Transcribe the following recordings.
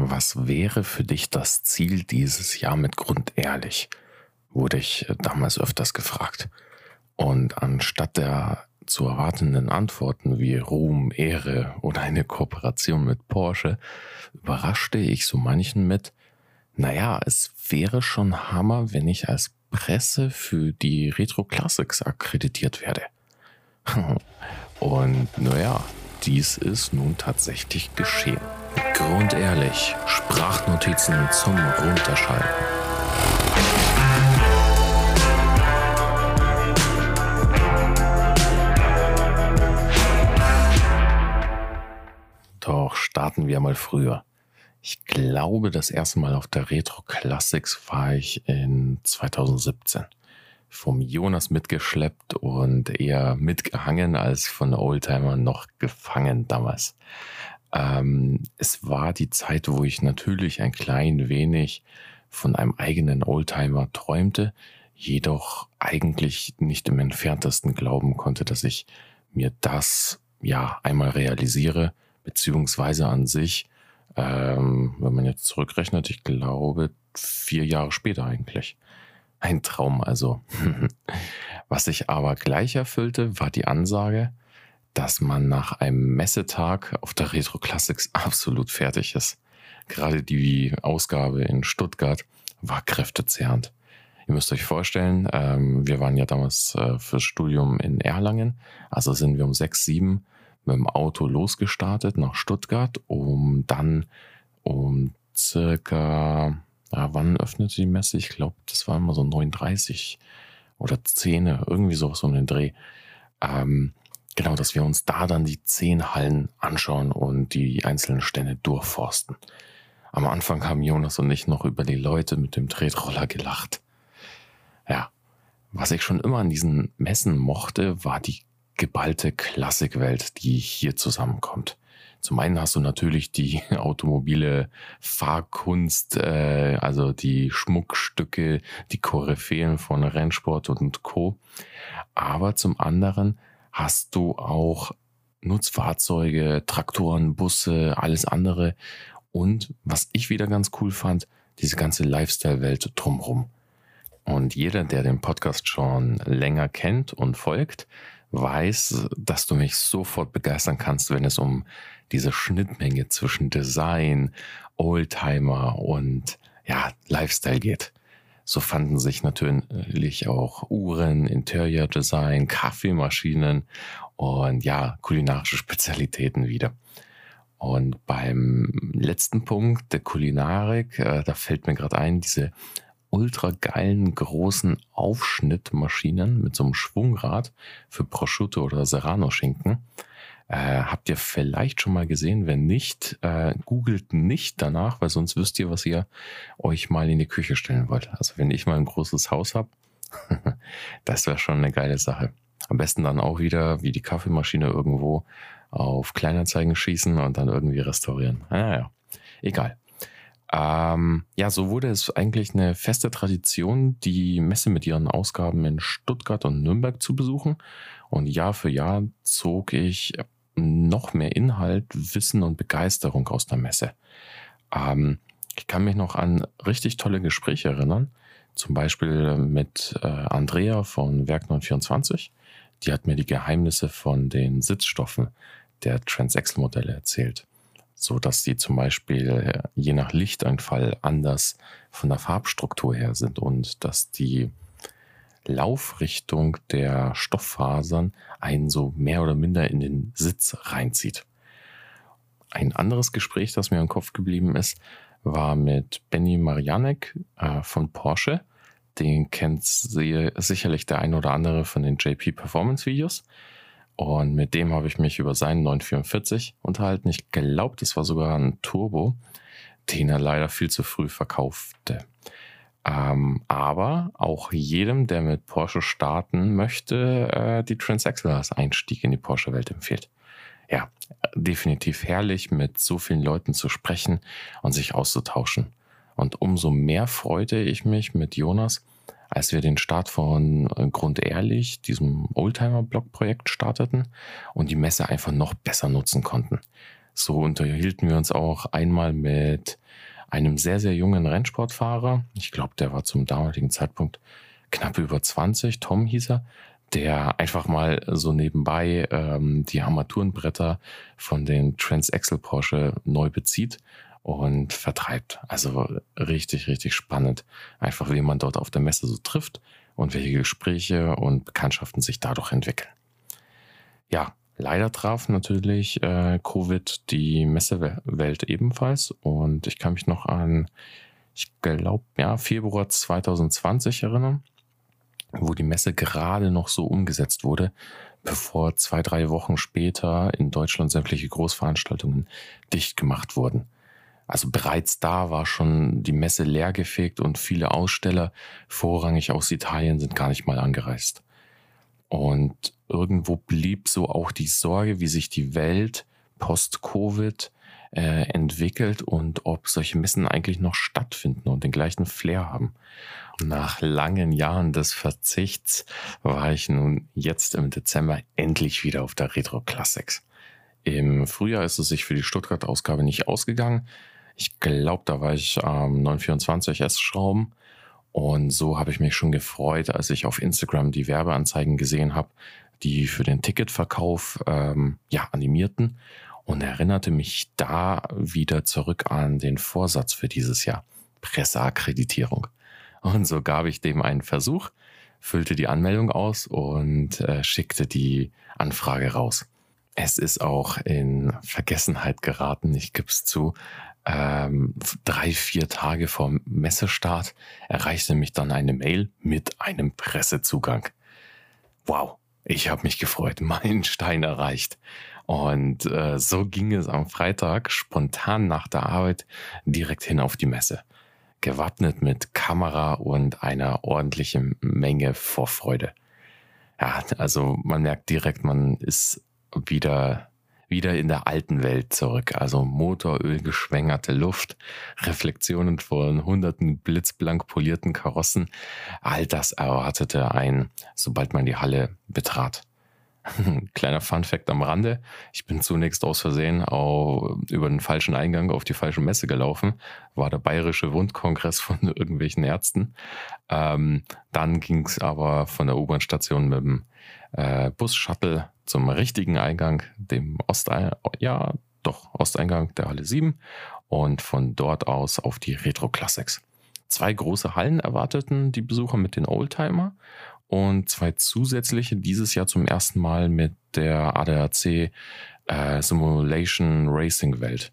Was wäre für dich das Ziel dieses Jahr mit Grund ehrlich? Wurde ich damals öfters gefragt. Und anstatt der zu erwartenden Antworten wie Ruhm, Ehre oder eine Kooperation mit Porsche, überraschte ich so manchen mit, naja, es wäre schon Hammer, wenn ich als Presse für die Retro Classics akkreditiert werde. Und naja, dies ist nun tatsächlich geschehen. Grundehrlich, Sprachnotizen zum Runterschalten. Doch starten wir mal früher. Ich glaube, das erste Mal auf der Retro Classics war ich in 2017. Vom Jonas mitgeschleppt und eher mitgehangen als von Oldtimer noch gefangen damals. Ähm, es war die Zeit, wo ich natürlich ein klein wenig von einem eigenen Oldtimer träumte, jedoch eigentlich nicht im entferntesten glauben konnte, dass ich mir das ja einmal realisiere, beziehungsweise an sich, ähm, wenn man jetzt zurückrechnet, ich glaube vier Jahre später eigentlich. Ein Traum also. Was sich aber gleich erfüllte, war die Ansage, dass man nach einem Messetag auf der Retro Classics absolut fertig ist. Gerade die Ausgabe in Stuttgart war kräftezehrend. Ihr müsst euch vorstellen, ähm, wir waren ja damals äh, fürs Studium in Erlangen, also sind wir um sechs, sieben mit dem Auto losgestartet nach Stuttgart, um dann um circa, ja, wann öffnete die Messe? Ich glaube, das war immer so 39 oder 10, irgendwie sowas um den Dreh. Ähm, Genau, dass wir uns da dann die zehn Hallen anschauen und die einzelnen Stände durchforsten. Am Anfang haben Jonas und ich noch über die Leute mit dem Tretroller gelacht. Ja, was ich schon immer an diesen Messen mochte, war die geballte Klassikwelt, die hier zusammenkommt. Zum einen hast du natürlich die automobile Fahrkunst, äh, also die Schmuckstücke, die Koryphäen von Rennsport und Co. Aber zum anderen hast du auch Nutzfahrzeuge, Traktoren, Busse, alles andere. Und was ich wieder ganz cool fand, diese ganze Lifestyle-Welt drumherum. Und jeder, der den Podcast schon länger kennt und folgt, weiß, dass du mich sofort begeistern kannst, wenn es um diese Schnittmenge zwischen Design, Oldtimer und ja, Lifestyle geht. So fanden sich natürlich auch Uhren, Interior Design, Kaffeemaschinen und ja, kulinarische Spezialitäten wieder. Und beim letzten Punkt der Kulinarik, äh, da fällt mir gerade ein, diese ultra geilen großen Aufschnittmaschinen mit so einem Schwungrad für Prosciutto oder Serrano Schinken. Äh, habt ihr vielleicht schon mal gesehen? Wenn nicht, äh, googelt nicht danach, weil sonst wisst ihr, was ihr euch mal in die Küche stellen wollt. Also wenn ich mal ein großes Haus habe, das wäre schon eine geile Sache. Am besten dann auch wieder wie die Kaffeemaschine irgendwo auf Kleinanzeigen schießen und dann irgendwie restaurieren. Naja, ah, egal. Ähm, ja, so wurde es eigentlich eine feste Tradition, die Messe mit ihren Ausgaben in Stuttgart und Nürnberg zu besuchen. Und Jahr für Jahr zog ich noch mehr Inhalt, Wissen und Begeisterung aus der Messe. Ähm, ich kann mich noch an richtig tolle Gespräche erinnern. Zum Beispiel mit äh, Andrea von Werk 924. Die hat mir die Geheimnisse von den Sitzstoffen der Transaxle-Modelle erzählt. So dass die zum Beispiel äh, je nach Lichteinfall anders von der Farbstruktur her sind und dass die Laufrichtung der Stofffasern einen so mehr oder minder in den Sitz reinzieht. Ein anderes Gespräch, das mir im Kopf geblieben ist, war mit Benny Marianek äh, von Porsche. Den kennt sie, sicherlich der ein oder andere von den JP Performance Videos. Und mit dem habe ich mich über seinen 944 unterhalten. Ich glaube, das war sogar ein Turbo, den er leider viel zu früh verkaufte. Ähm, aber auch jedem, der mit Porsche starten möchte, äh, die Transaxle als Einstieg in die Porsche-Welt empfiehlt. Ja, definitiv herrlich, mit so vielen Leuten zu sprechen und sich auszutauschen. Und umso mehr freute ich mich mit Jonas, als wir den Start von äh, Grund Ehrlich, diesem Oldtimer-Blog-Projekt starteten und die Messe einfach noch besser nutzen konnten. So unterhielten wir uns auch einmal mit einem sehr, sehr jungen Rennsportfahrer. Ich glaube, der war zum damaligen Zeitpunkt knapp über 20, Tom hieß er, der einfach mal so nebenbei ähm, die Armaturenbretter von den Transaxle Porsche neu bezieht und vertreibt. Also richtig, richtig spannend. Einfach, wie man dort auf der Messe so trifft und welche Gespräche und Bekanntschaften sich dadurch entwickeln. Ja, leider traf natürlich äh, Covid die Messewelt ebenfalls und ich kann mich noch an, ich glaube, ja, Februar 2020 erinnern wo die Messe gerade noch so umgesetzt wurde, bevor zwei, drei Wochen später in Deutschland sämtliche Großveranstaltungen dicht gemacht wurden. Also bereits da war schon die Messe leergefegt und viele Aussteller, vorrangig aus Italien, sind gar nicht mal angereist. Und irgendwo blieb so auch die Sorge, wie sich die Welt post-Covid äh, entwickelt und ob solche Messen eigentlich noch stattfinden und den gleichen Flair haben. Nach langen Jahren des Verzichts war ich nun jetzt im Dezember endlich wieder auf der Retro Classics. Im Frühjahr ist es sich für die Stuttgart-Ausgabe nicht ausgegangen. Ich glaube, da war ich am 924 S-Schrauben. Und so habe ich mich schon gefreut, als ich auf Instagram die Werbeanzeigen gesehen habe, die für den Ticketverkauf ähm, ja, animierten und erinnerte mich da wieder zurück an den Vorsatz für dieses Jahr. Presseakkreditierung. Und so gab ich dem einen Versuch, füllte die Anmeldung aus und äh, schickte die Anfrage raus. Es ist auch in Vergessenheit geraten, ich gebe es zu. Ähm, drei, vier Tage vor Messestart erreichte mich dann eine Mail mit einem Pressezugang. Wow, ich habe mich gefreut, mein Stein erreicht. Und äh, so ging es am Freitag spontan nach der Arbeit direkt hin auf die Messe gewappnet mit Kamera und einer ordentlichen Menge Vorfreude. Ja, also man merkt direkt, man ist wieder, wieder in der alten Welt zurück. Also Motoröl geschwängerte Luft, Reflexionen von hunderten blitzblank polierten Karossen. All das erwartete ein, sobald man die Halle betrat. Kleiner Fun-Fact am Rande. Ich bin zunächst aus Versehen auch über den falschen Eingang auf die falsche Messe gelaufen. War der Bayerische Wundkongress von irgendwelchen Ärzten. Ähm, dann ging es aber von der U-Bahn-Station mit dem äh, Bus-Shuttle zum richtigen Eingang, dem Osteingang, ja, doch, Osteingang der Halle 7 und von dort aus auf die Retro Classics. Zwei große Hallen erwarteten die Besucher mit den Oldtimer und zwei zusätzliche dieses Jahr zum ersten Mal mit der ADAC äh, Simulation Racing Welt.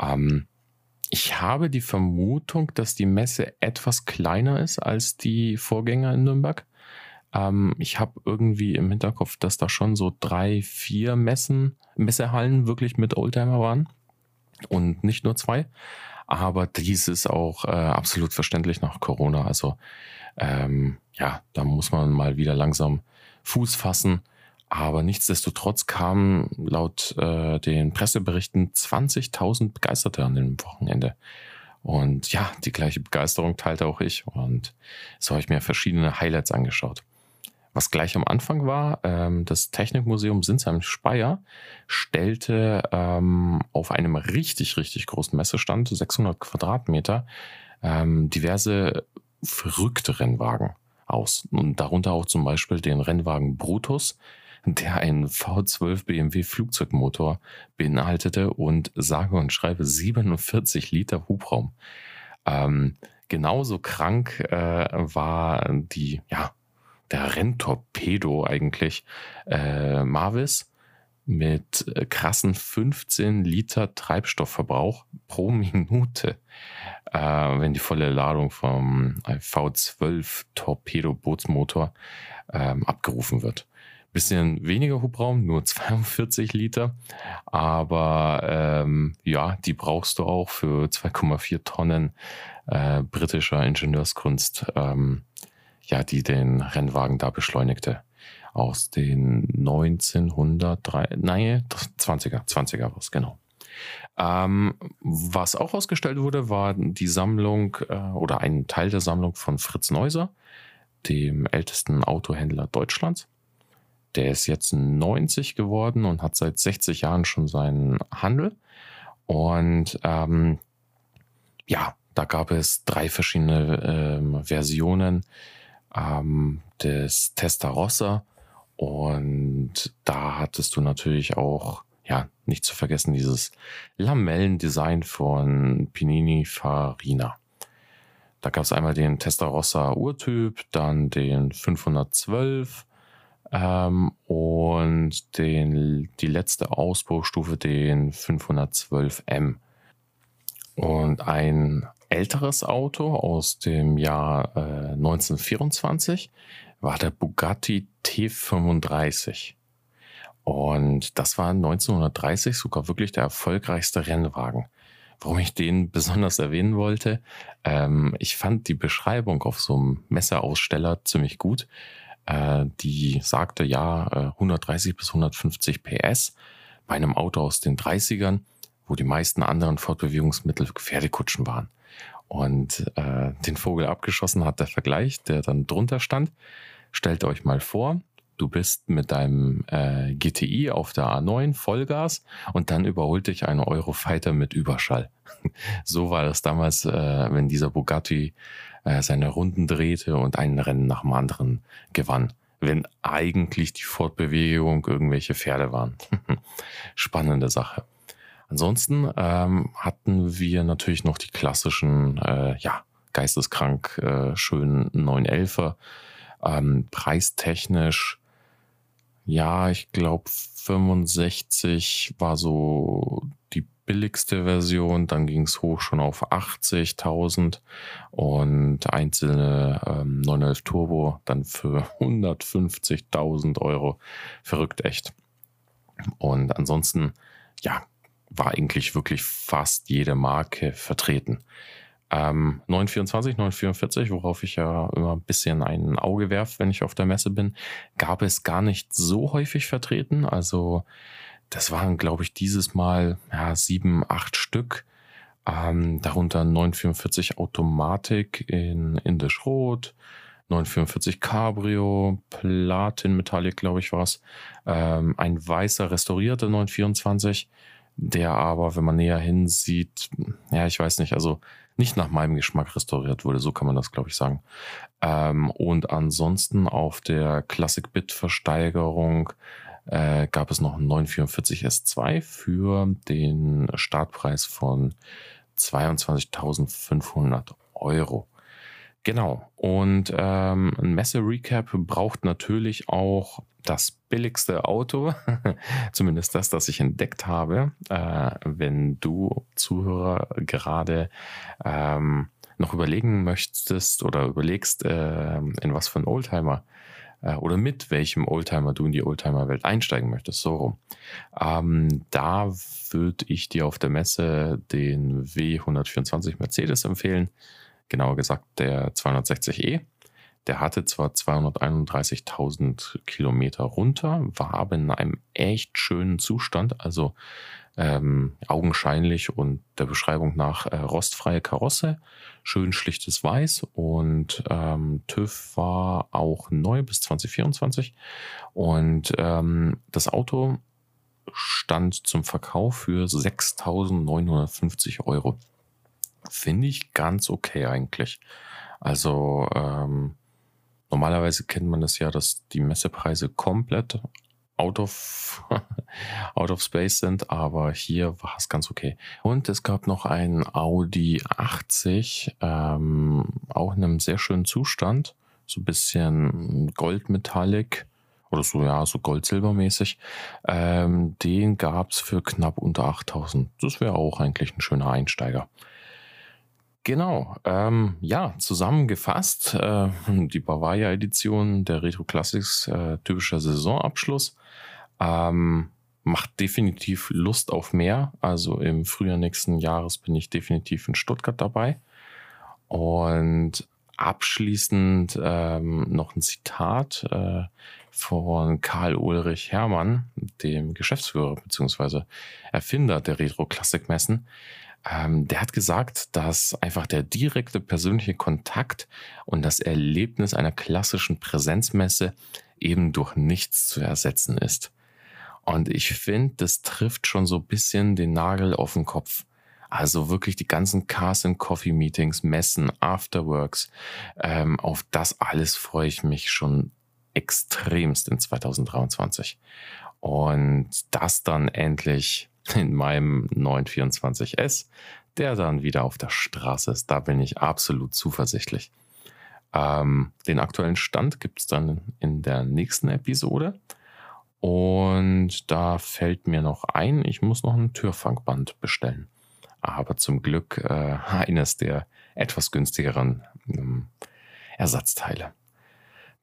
Ähm, ich habe die Vermutung, dass die Messe etwas kleiner ist als die Vorgänger in Nürnberg. Ähm, ich habe irgendwie im Hinterkopf, dass da schon so drei, vier Messen, Messehallen wirklich mit Oldtimer waren und nicht nur zwei. Aber dies ist auch äh, absolut verständlich nach Corona. Also ähm, ja, da muss man mal wieder langsam Fuß fassen. Aber nichtsdestotrotz kamen laut äh, den Presseberichten 20.000 Begeisterte an dem Wochenende. Und ja, die gleiche Begeisterung teilte auch ich. Und so habe ich mir verschiedene Highlights angeschaut. Was gleich am Anfang war, ähm, das Technikmuseum Sinsheim-Speyer stellte ähm, auf einem richtig, richtig großen Messestand, 600 Quadratmeter, ähm, diverse verrückte Rennwagen aus. Und darunter auch zum Beispiel den Rennwagen Brutus, der einen V12 BMW Flugzeugmotor beinhaltete und sage und schreibe 47 Liter Hubraum. Ähm, genauso krank äh, war die, ja, der Renntorpedo eigentlich äh, Marvis mit äh, krassen 15 Liter Treibstoffverbrauch pro Minute, äh, wenn die volle Ladung vom V12 Torpedo-Bootsmotor ähm, abgerufen wird. Bisschen weniger Hubraum, nur 42 Liter, aber ähm, ja, die brauchst du auch für 2,4 Tonnen äh, britischer Ingenieurskunst, ähm, ja, die den Rennwagen da beschleunigte aus den 1903, nein, 20er, 20er was, genau. Ähm, was auch ausgestellt wurde, war die Sammlung äh, oder ein Teil der Sammlung von Fritz Neuser, dem ältesten Autohändler Deutschlands. Der ist jetzt 90 geworden und hat seit 60 Jahren schon seinen Handel. Und ähm, ja, da gab es drei verschiedene ähm, Versionen ähm, des Testarossa. Und da hattest du natürlich auch, ja, nicht zu vergessen, dieses Lamellendesign von Pinini Farina. Da gab es einmal den Testarossa Urtyp, dann den 512 ähm, und den, die letzte Ausbaustufe, den 512M. Und ein älteres Auto aus dem Jahr äh, 1924 war der Bugatti T35. Und das war 1930 sogar wirklich der erfolgreichste Rennwagen. Warum ich den besonders erwähnen wollte, ähm, ich fand die Beschreibung auf so einem Messeaussteller ziemlich gut. Äh, die sagte ja äh, 130 bis 150 PS bei einem Auto aus den 30ern, wo die meisten anderen Fortbewegungsmittel Pferdekutschen waren und äh, den Vogel abgeschossen hat der Vergleich, der dann drunter stand. Stellt euch mal vor, du bist mit deinem äh, GTI auf der A9 Vollgas und dann überholt dich ein Eurofighter mit Überschall. so war das damals, äh, wenn dieser Bugatti äh, seine Runden drehte und ein Rennen nach dem anderen gewann. Wenn eigentlich die Fortbewegung irgendwelche Pferde waren. Spannende Sache. Ansonsten ähm, hatten wir natürlich noch die klassischen, äh, ja, geisteskrank äh, schönen 911er. Ähm, preistechnisch, ja, ich glaube 65 war so die billigste Version, dann ging es hoch schon auf 80.000 und einzelne ähm, 911 Turbo dann für 150.000 Euro. Verrückt echt. Und ansonsten, ja, war eigentlich wirklich fast jede Marke vertreten. Ähm, 924, 944, worauf ich ja immer ein bisschen ein Auge werfe, wenn ich auf der Messe bin, gab es gar nicht so häufig vertreten. Also das waren, glaube ich, dieses Mal ja, sieben, acht Stück. Ähm, darunter 944 Automatik in Indisch Rot, 944 Cabrio, Platin Metallic, glaube ich, war es. Ähm, ein weißer restaurierter 924 der aber, wenn man näher hinsieht, ja, ich weiß nicht, also nicht nach meinem Geschmack restauriert wurde, so kann man das, glaube ich, sagen. Ähm, und ansonsten auf der Classic Bit Versteigerung äh, gab es noch einen 944 S2 für den Startpreis von 22.500 Euro. Genau. Und ähm, ein Messe-Recap braucht natürlich auch das billigste Auto, zumindest das, das ich entdeckt habe. Äh, wenn du Zuhörer gerade ähm, noch überlegen möchtest oder überlegst, äh, in was für ein Oldtimer äh, oder mit welchem Oldtimer du in die Oldtimer-Welt einsteigen möchtest, so rum. Ähm, da würde ich dir auf der Messe den W124 Mercedes empfehlen genauer gesagt der 260e. Der hatte zwar 231.000 Kilometer runter, war aber in einem echt schönen Zustand, also ähm, augenscheinlich und der Beschreibung nach äh, rostfreie Karosse, schön schlichtes Weiß und ähm, TÜV war auch neu bis 2024 und ähm, das Auto stand zum Verkauf für 6.950 Euro finde ich ganz okay eigentlich. Also ähm, normalerweise kennt man das ja, dass die Messepreise komplett out of, out of space sind, aber hier war es ganz okay. Und es gab noch ein Audi 80, ähm, auch in einem sehr schönen Zustand, so ein bisschen Goldmetallic oder so, ja, so Gold-Silber-mäßig. Ähm, den gab es für knapp unter 8000. Das wäre auch eigentlich ein schöner Einsteiger. Genau, ähm, ja, zusammengefasst, äh, die Bavaria-Edition der Retro Classics, äh, typischer Saisonabschluss, ähm, macht definitiv Lust auf mehr. Also im Frühjahr nächsten Jahres bin ich definitiv in Stuttgart dabei. Und abschließend ähm, noch ein Zitat äh, von Karl Ulrich Hermann, dem Geschäftsführer bzw. Erfinder der Retro-Klassik-Messen. Ähm, der hat gesagt, dass einfach der direkte persönliche Kontakt und das Erlebnis einer klassischen Präsenzmesse eben durch nichts zu ersetzen ist. Und ich finde, das trifft schon so ein bisschen den Nagel auf den Kopf. Also wirklich die ganzen Cars and Coffee Meetings, Messen, Afterworks, ähm, auf das alles freue ich mich schon extremst in 2023. Und das dann endlich in meinem 924S, der dann wieder auf der Straße ist. Da bin ich absolut zuversichtlich. Ähm, den aktuellen Stand gibt es dann in der nächsten Episode. Und da fällt mir noch ein, ich muss noch ein Türfangband bestellen. Aber zum Glück äh, eines der etwas günstigeren ähm, Ersatzteile.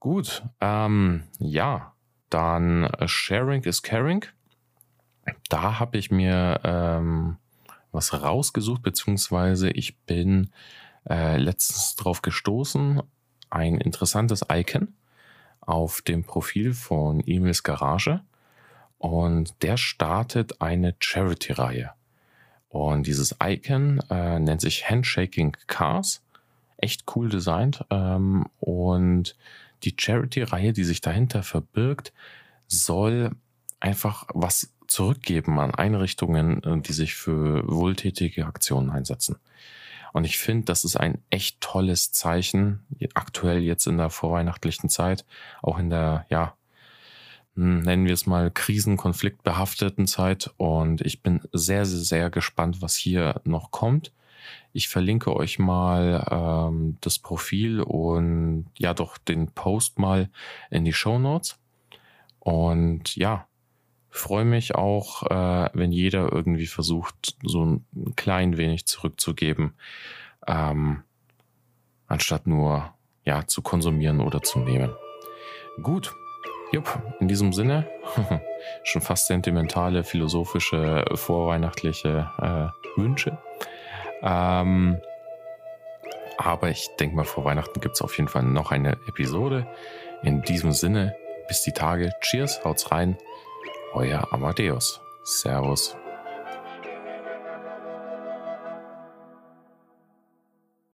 Gut, ähm, ja, dann äh, Sharing is Caring. Da habe ich mir ähm, was rausgesucht, beziehungsweise ich bin äh, letztens drauf gestoßen, ein interessantes Icon auf dem Profil von Emils Garage und der startet eine Charity-Reihe. Und dieses Icon äh, nennt sich Handshaking Cars. Echt cool designt. Ähm, und die Charity-Reihe, die sich dahinter verbirgt, soll einfach was zurückgeben an Einrichtungen, äh, die sich für wohltätige Aktionen einsetzen. Und ich finde, das ist ein echt tolles Zeichen, aktuell jetzt in der vorweihnachtlichen Zeit, auch in der, ja, hm, nennen wir es mal krisenkonfliktbehafteten Zeit. Und ich bin sehr, sehr, sehr gespannt, was hier noch kommt. Ich verlinke euch mal ähm, das Profil und ja doch den Post mal in die Show Notes. Und ja, freue mich auch, äh, wenn jeder irgendwie versucht, so ein klein wenig zurückzugeben, ähm, anstatt nur ja zu konsumieren oder zu nehmen. Gut, jupp, in diesem Sinne schon fast sentimentale, philosophische, vorweihnachtliche äh, Wünsche. Ähm, aber ich denke mal, vor Weihnachten gibt es auf jeden Fall noch eine Episode. In diesem Sinne, bis die Tage. Cheers, haut's rein euer Amadeus. Servus.